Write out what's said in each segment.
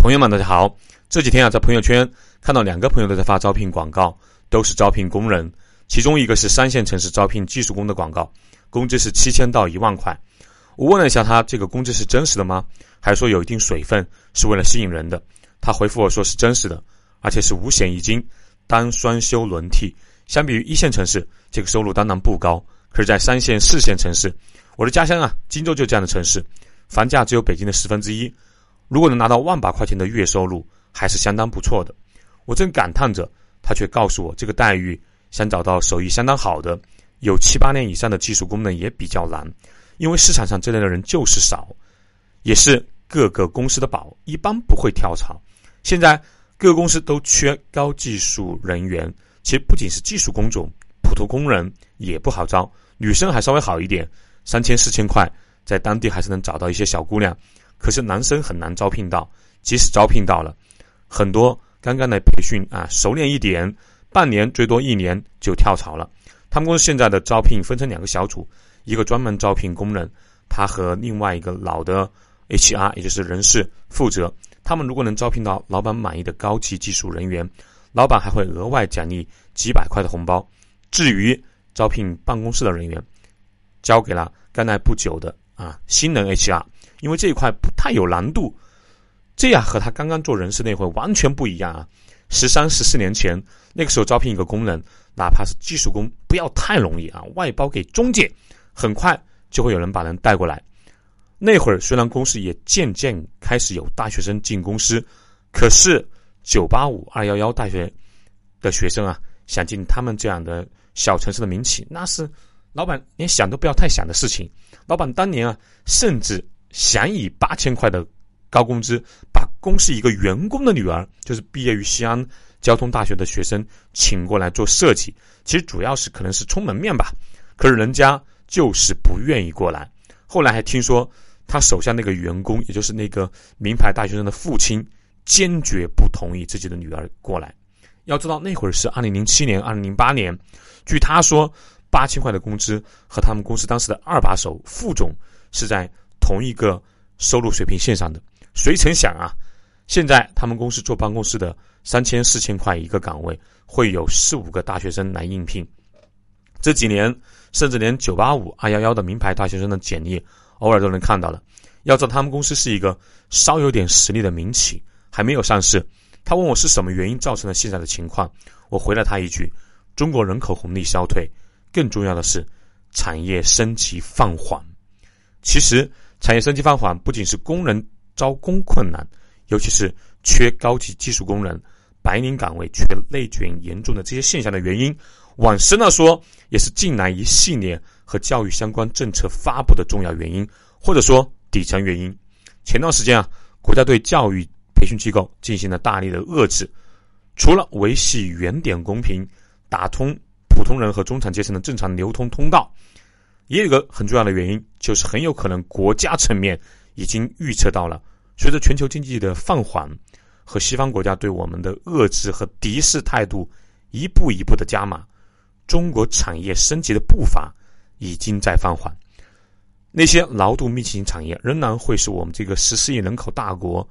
朋友们，大家好！这几天啊，在朋友圈看到两个朋友都在发招聘广告，都是招聘工人。其中一个是三线城市招聘技术工的广告，工资是七千到一万块。我问了一下他，这个工资是真实的吗？还说有一定水分，是为了吸引人的。他回复我说是真实的，而且是五险一金，单双休轮替。相比于一线城市，这个收入当然不高。可是，在三线、四线城市，我的家乡啊，荆州就这样的城市，房价只有北京的十分之一。如果能拿到万把块钱的月收入，还是相当不错的。我正感叹着，他却告诉我，这个待遇想找到手艺相当好的、有七八年以上的技术工人也比较难，因为市场上这类的人就是少，也是各个公司的宝，一般不会跳槽。现在各个公司都缺高技术人员，其实不仅是技术工种，普通工人也不好招。女生还稍微好一点，三千四千块，在当地还是能找到一些小姑娘。可是男生很难招聘到，即使招聘到了，很多刚刚来培训啊，熟练一点，半年最多一年就跳槽了。他们公司现在的招聘分成两个小组，一个专门招聘工人，他和另外一个老的 HR，也就是人事负责。他们如果能招聘到老板满意的高级技术人员，老板还会额外奖励几百块的红包。至于招聘办公室的人员，交给了刚来不久的啊新人 HR。因为这一块不太有难度，这样和他刚刚做人事那会完全不一样啊！十三、十四年前，那个时候招聘一个工人，哪怕是技术工，不要太容易啊，外包给中介，很快就会有人把人带过来。那会儿虽然公司也渐渐开始有大学生进公司，可是九八五、二幺幺大学的学生啊，想进他们这样的小城市的民企，那是老板连想都不要太想的事情。老板当年啊，甚至。想以八千块的高工资把公司一个员工的女儿，就是毕业于西安交通大学的学生，请过来做设计。其实主要是可能是充门面吧，可是人家就是不愿意过来。后来还听说他手下那个员工，也就是那个名牌大学生的父亲，坚决不同意自己的女儿过来。要知道那会儿是二零零七年、二零零八年，据他说，八千块的工资和他们公司当时的二把手副总是在。同一个收入水平线上的，谁曾想啊？现在他们公司坐办公室的三千四千块一个岗位，会有四五个大学生来应聘。这几年，甚至连九八五、二幺幺的名牌大学生的简历，偶尔都能看到了。要知道，他们公司是一个稍有点实力的民企，还没有上市。他问我是什么原因造成了现在的情况，我回了他一句：中国人口红利消退，更重要的是产业升级放缓。其实。产业升级放缓，不仅是工人招工困难，尤其是缺高级技术工人、白领岗位缺内卷严重的这些现象的原因。往深了说，也是近来一系列和教育相关政策发布的重要原因，或者说底层原因。前段时间啊，国家对教育培训机构进行了大力的遏制，除了维系原点公平，打通普通人和中产阶层的正常流通通道。也有一个很重要的原因，就是很有可能国家层面已经预测到了，随着全球经济的放缓和西方国家对我们的遏制和敌视态度一步一步的加码，中国产业升级的步伐已经在放缓。那些劳动密集型产业仍然会是我们这个十四亿人口大国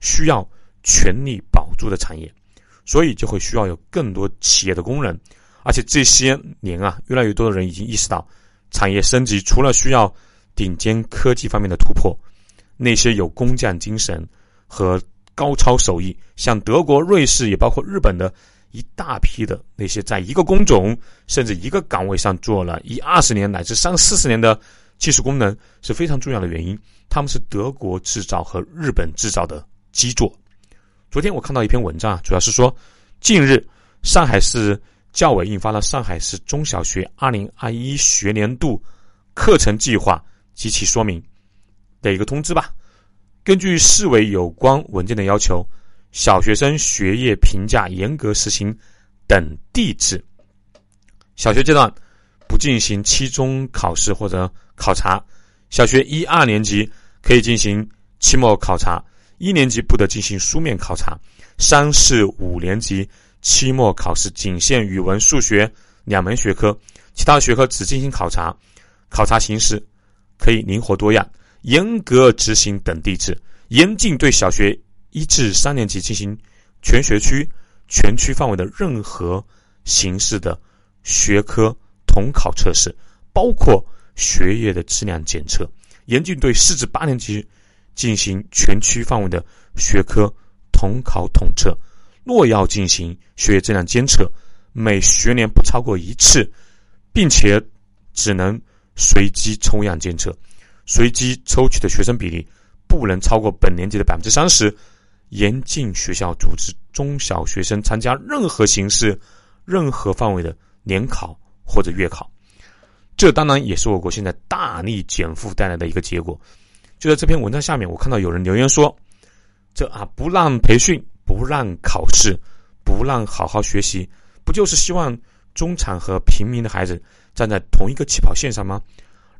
需要全力保住的产业，所以就会需要有更多企业的工人，而且这些年啊，越来越多的人已经意识到。产业升级除了需要顶尖科技方面的突破，那些有工匠精神和高超手艺，像德国、瑞士，也包括日本的一大批的那些在一个工种甚至一个岗位上做了一二十年乃至三四十年的技术工人是非常重要的原因。他们是德国制造和日本制造的基座。昨天我看到一篇文章啊，主要是说近日上海市。教委印发了上海市中小学二零二一学年度课程计划及其说明的一个通知吧。根据市委有关文件的要求，小学生学业评价严格实行等地制。小学阶段不进行期中考试或者考察，小学一二年级可以进行期末考察，一年级不得进行书面考察，三四五年级。期末考试仅限语文、数学两门学科，其他学科只进行考察。考察形式可以灵活多样，严格执行等地制，严禁对小学一至三年级进行全学区、全区范围的任何形式的学科统考测试，包括学业的质量检测，严禁对四至八年级进行全区范围的学科统考统测。若要进行学业质量监测，每学年不超过一次，并且只能随机抽样监测，随机抽取的学生比例不能超过本年级的百分之三十。严禁学校组织中小学生参加任何形式、任何范围的联考或者月考。这当然也是我国现在大力减负带来的一个结果。就在这篇文章下面，我看到有人留言说：“这啊，不让培训。”不让考试，不让好好学习，不就是希望中产和平民的孩子站在同一个起跑线上吗？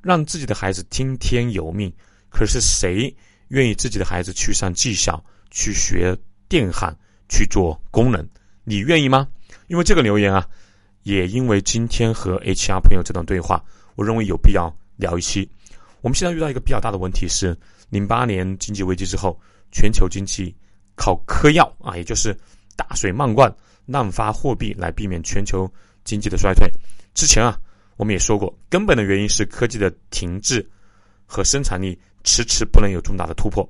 让自己的孩子听天由命。可是谁愿意自己的孩子去上技校，去学电焊，去做工人？你愿意吗？因为这个留言啊，也因为今天和 HR 朋友这段对话，我认为有必要聊一期。我们现在遇到一个比较大的问题是，零八年经济危机之后，全球经济。靠嗑药啊，也就是大水漫灌、滥发货币来避免全球经济的衰退。之前啊，我们也说过，根本的原因是科技的停滞和生产力迟迟不能有重大的突破。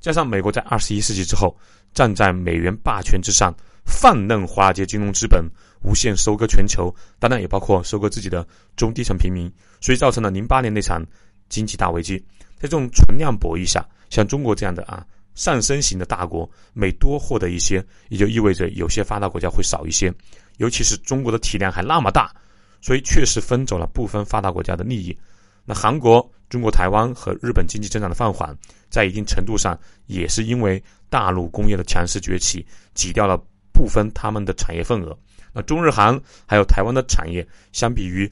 加上美国在二十一世纪之后站在美元霸权之上，放任华尔街金融资本无限收割全球，当然也包括收割自己的中低层平民，所以造成了零八年那场经济大危机。在这种存量博弈下，像中国这样的啊。上升型的大国每多获得一些，也就意味着有些发达国家会少一些。尤其是中国的体量还那么大，所以确实分走了部分发达国家的利益。那韩国、中国台湾和日本经济增长的放缓，在一定程度上也是因为大陆工业的强势崛起，挤掉了部分他们的产业份额。那中日韩还有台湾的产业，相比于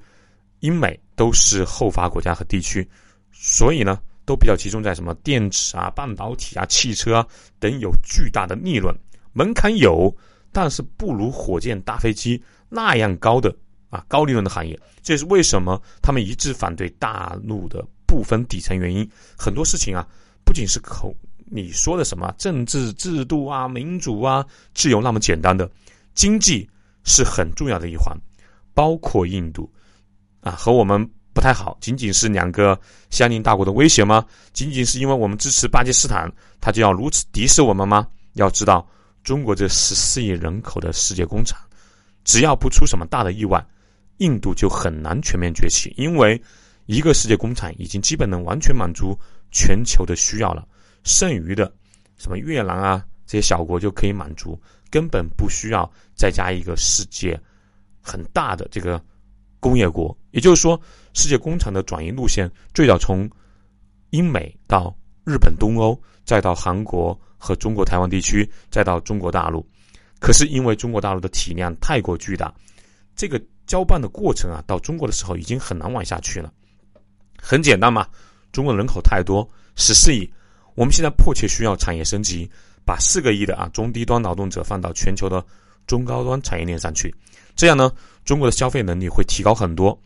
英美都是后发国家和地区，所以呢。都比较集中在什么电池啊、半导体啊、汽车啊等有巨大的利润门槛有，但是不如火箭、大飞机那样高的啊高利润的行业。这也是为什么他们一致反对大陆的部分底层原因。很多事情啊，不仅是口你说的什么政治制度啊、民主啊、自由那么简单的，经济是很重要的一环，包括印度啊和我们。不太好，仅仅是两个相邻大国的威胁吗？仅仅是因为我们支持巴基斯坦，他就要如此敌视我们吗？要知道，中国这十四亿人口的世界工厂，只要不出什么大的意外，印度就很难全面崛起，因为一个世界工厂已经基本能完全满足全球的需要了，剩余的什么越南啊这些小国就可以满足，根本不需要再加一个世界很大的这个。工业国，也就是说，世界工厂的转移路线最早从英美到日本、东欧，再到韩国和中国台湾地区，再到中国大陆。可是因为中国大陆的体量太过巨大，这个交办的过程啊，到中国的时候已经很难往下去了。很简单嘛，中国人口太多，十四亿，我们现在迫切需要产业升级，把四个亿的啊中低端劳动者放到全球的中高端产业链上去。这样呢，中国的消费能力会提高很多，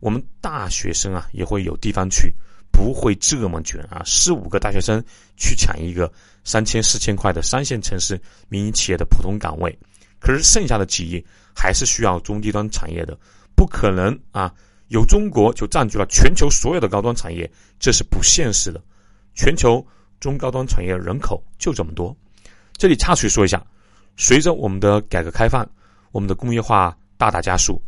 我们大学生啊也会有地方去，不会这么卷啊，四五个大学生去抢一个三千四千块的三线城市民营企业的普通岗位，可是剩下的企业还是需要中低端产业的，不可能啊，有中国就占据了全球所有的高端产业，这是不现实的。全球中高端产业人口就这么多，这里插曲说一下，随着我们的改革开放。我们的工业化大大加速，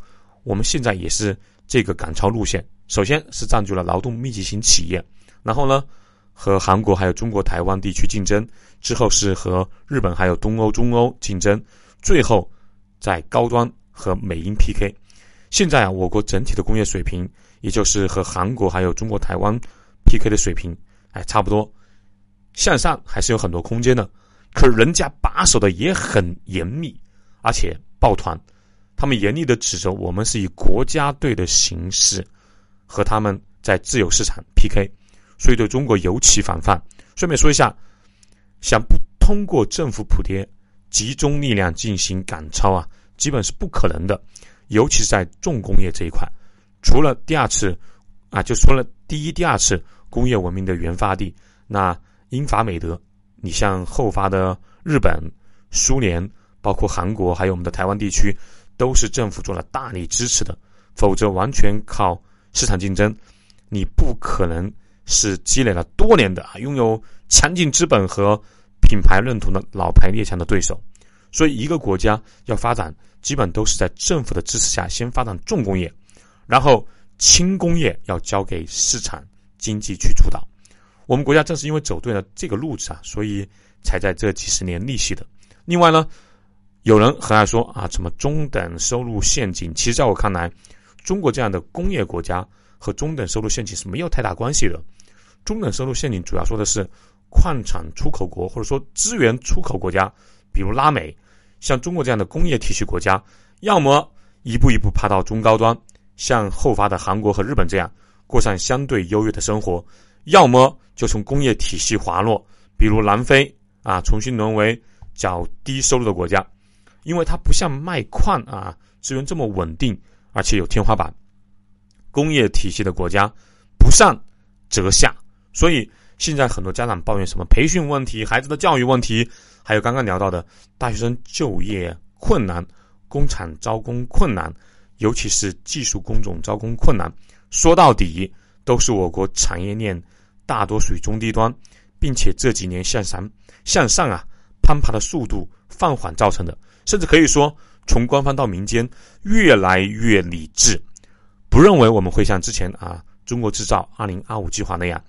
我们现在也是这个赶超路线。首先是占据了劳动密集型企业，然后呢和韩国还有中国台湾地区竞争，之后是和日本还有东欧、中欧竞争，最后在高端和美英 PK。现在啊，我国整体的工业水平，也就是和韩国还有中国台湾 PK 的水平，哎，差不多，向上还是有很多空间的。可人家把守的也很严密，而且。抱团，他们严厉的指责我们是以国家队的形式和他们在自由市场 PK，所以对中国尤其防范。顺便说一下，想不通过政府补贴集中力量进行赶超啊，基本是不可能的。尤其是在重工业这一块，除了第二次啊，就除了第一、第二次工业文明的原发地，那英法美德你像后发的日本、苏联，包括韩国，还有我们的台湾地区，都是政府做了大力支持的。否则，完全靠市场竞争，你不可能是积累了多年的啊，拥有强劲资本和品牌认同的老牌列强的对手。所以，一个国家要发展，基本都是在政府的支持下，先发展重工业，然后轻工业要交给市场经济去主导。我们国家正是因为走对了这个路子啊，所以才在这几十年逆袭的。另外呢，有人很爱说啊，什么中等收入陷阱？其实在我看来，中国这样的工业国家和中等收入陷阱是没有太大关系的。中等收入陷阱主要说的是矿产出口国或者说资源出口国家，比如拉美，像中国这样的工业体系国家，要么一步一步爬到中高端，像后发的韩国和日本这样过上相对优越的生活。要么就从工业体系滑落，比如南非啊，重新沦为较低收入的国家，因为它不像卖矿啊资源这么稳定，而且有天花板。工业体系的国家不上则下，所以现在很多家长抱怨什么培训问题、孩子的教育问题，还有刚刚聊到的大学生就业困难、工厂招工困难，尤其是技术工种招工困难，说到底都是我国产业链。大多属于中低端，并且这几年向上向上啊攀爬的速度放缓造成的，甚至可以说从官方到民间越来越理智，不认为我们会像之前啊中国制造二零二五计划那样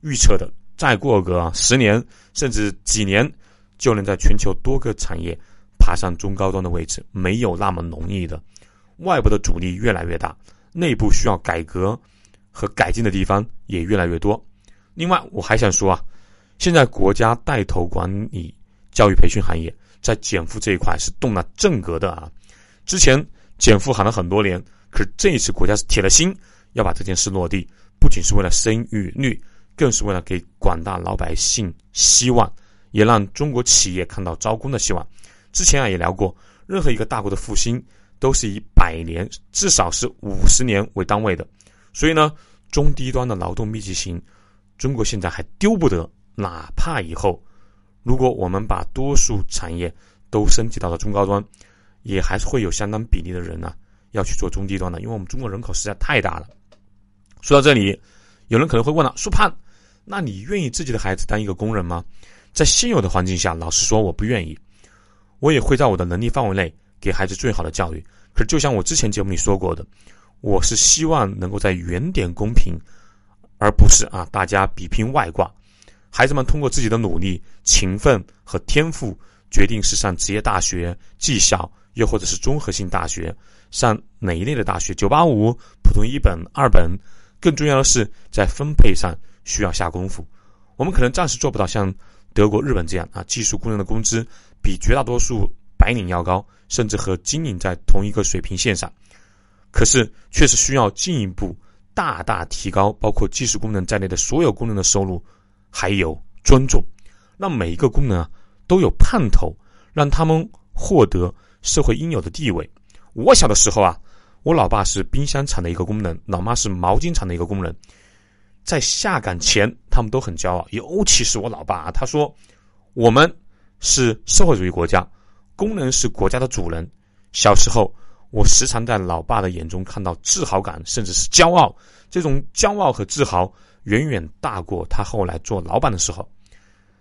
预测的，再过个十年甚至几年就能在全球多个产业爬上中高端的位置，没有那么容易的。外部的阻力越来越大，内部需要改革和改进的地方也越来越多。另外，我还想说啊，现在国家带头管理教育培训行业，在减负这一块是动了正格的啊。之前减负喊了很多年，可是这一次国家是铁了心要把这件事落地，不仅是为了生育率，更是为了给广大老百姓希望，也让中国企业看到招工的希望。之前啊也聊过，任何一个大国的复兴都是以百年至少是五十年为单位的，所以呢，中低端的劳动密集型。中国现在还丢不得，哪怕以后，如果我们把多数产业都升级到了中高端，也还是会有相当比例的人呢要去做中低端的，因为我们中国人口实在太大了。说到这里，有人可能会问了：苏胖，那你愿意自己的孩子当一个工人吗？在现有的环境下，老实说，我不愿意。我也会在我的能力范围内给孩子最好的教育。可是，就像我之前节目里说过的，我是希望能够在原点公平。而不是啊，大家比拼外挂，孩子们通过自己的努力、勤奋和天赋，决定是上职业大学、技校，又或者是综合性大学，上哪一类的大学？九八五、普通一本、二本，更重要的是在分配上需要下功夫。我们可能暂时做不到像德国、日本这样啊，技术工人的工资比绝大多数白领要高，甚至和金领在同一个水平线上，可是确实需要进一步。大大提高包括技术功能在内的所有功能的收入，还有尊重，让每一个功能啊都有盼头，让他们获得社会应有的地位。我小的时候啊，我老爸是冰箱厂的一个工人，老妈是毛巾厂的一个工人，在下岗前他们都很骄傲，尤其是我老爸啊，他说我们是社会主义国家，工人是国家的主人。小时候。我时常在老爸的眼中看到自豪感，甚至是骄傲。这种骄傲和自豪远远大过他后来做老板的时候。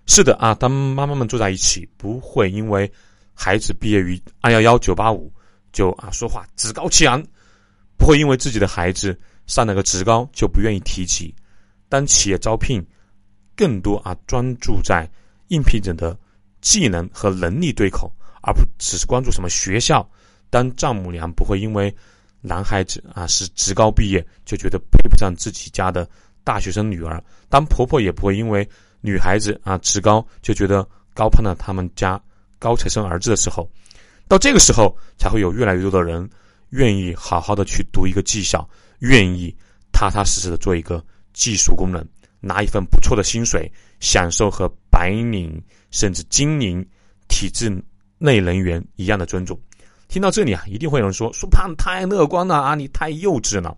是的啊，当妈妈们坐在一起，不会因为孩子毕业于二幺幺、九八五就啊说话趾高气昂，不会因为自己的孩子上了个职高就不愿意提起。当企业招聘更多啊专注在应聘者的技能和能力对口，而不只是关注什么学校。当丈母娘不会因为男孩子啊是职高毕业就觉得配不上自己家的大学生女儿，当婆婆也不会因为女孩子啊职高就觉得高攀了他们家高材生儿子的时候，到这个时候才会有越来越多的人愿意好好的去读一个技校，愿意踏踏实实的做一个技术工人，拿一份不错的薪水，享受和白领甚至精英体制内人员一样的尊重。听到这里啊，一定会有人说：“苏胖太乐观了啊，你太幼稚了。”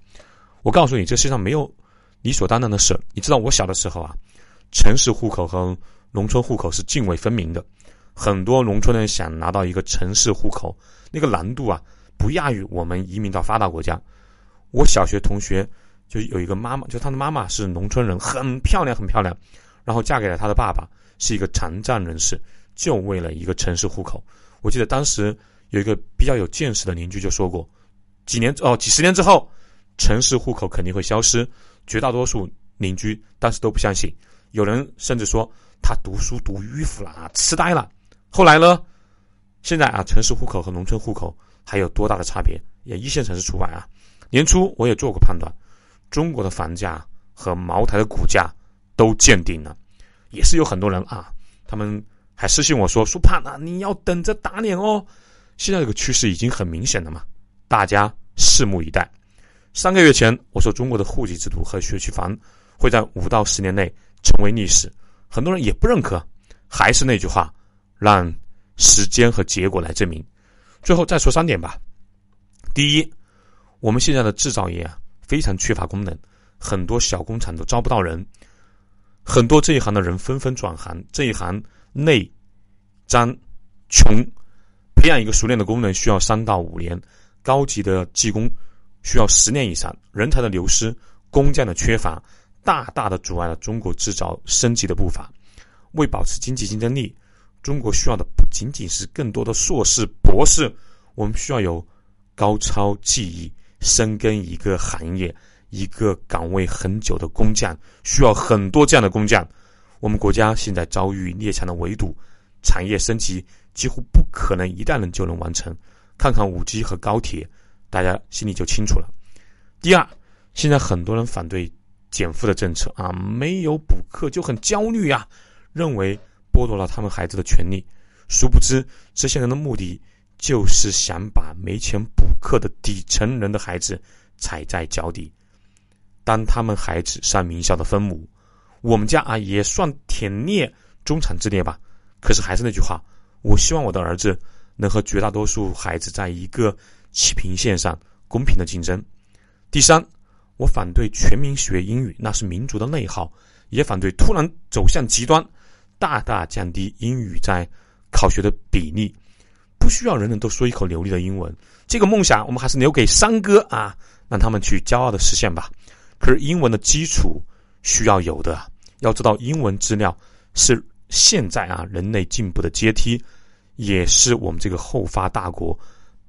我告诉你，这世上没有理所当然的事。你知道我小的时候啊，城市户口和农村户口是泾渭分明的。很多农村人想拿到一个城市户口，那个难度啊，不亚于我们移民到发达国家。我小学同学就有一个妈妈，就他的妈妈是农村人，很漂亮，很漂亮，然后嫁给了他的爸爸，是一个残障人士，就为了一个城市户口。我记得当时有一个比较有见识的邻居就说过，几年哦，几十年之后，城市户口肯定会消失。绝大多数邻居当时都不相信，有人甚至说他读书读迂腐了啊，痴呆了。后来呢？现在啊，城市户口和农村户口还有多大的差别？也一线城市除外啊。年初我也做过判断，中国的房价和茅台的股价都见顶了。也是有很多人啊，他们还私信我说：“苏盼啊，你要等着打脸哦。”现在这个趋势已经很明显了嘛，大家拭目以待。三个月前我说中国的户籍制度和学区房会在五到十年内成为历史，很多人也不认可。还是那句话。让时间和结果来证明。最后再说三点吧。第一，我们现在的制造业啊非常缺乏功能，很多小工厂都招不到人，很多这一行的人纷纷转行。这一行内脏穷，培养一个熟练的工人需要三到五年，高级的技工需要十年以上。人才的流失，工匠的缺乏，大大的阻碍了中国制造升级的步伐。为保持经济竞争力。中国需要的不仅仅是更多的硕士、博士，我们需要有高超技艺、深耕一个行业、一个岗位很久的工匠，需要很多这样的工匠。我们国家现在遭遇列强的围堵，产业升级几乎不可能一代人就能完成。看看五 G 和高铁，大家心里就清楚了。第二，现在很多人反对减负的政策啊，没有补课就很焦虑啊，认为。剥夺了他们孩子的权利，殊不知这些人的目的就是想把没钱补课的底层人的孩子踩在脚底。当他们孩子上名校的分母，我们家啊也算忝列中产之列吧。可是还是那句话，我希望我的儿子能和绝大多数孩子在一个起平线上公平的竞争。第三，我反对全民学英语，那是民族的内耗，也反对突然走向极端。大大降低英语在考学的比例，不需要人人都说一口流利的英文。这个梦想我们还是留给三哥啊，让他们去骄傲的实现吧。可是英文的基础需要有的，要知道英文资料是现在啊人类进步的阶梯，也是我们这个后发大国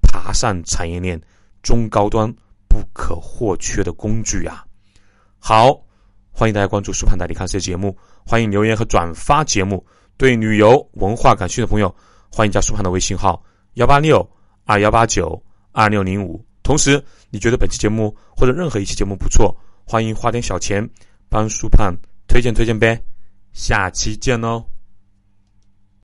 爬上产业链中高端不可或缺的工具啊。好。欢迎大家关注“苏胖带你看世界”节目，欢迎留言和转发节目。对旅游文化感兴趣的朋友，欢迎加苏胖的微信号：幺八六二幺八九二六零五。同时，你觉得本期节目或者任何一期节目不错，欢迎花点小钱帮苏胖推荐推荐呗。下期见喽！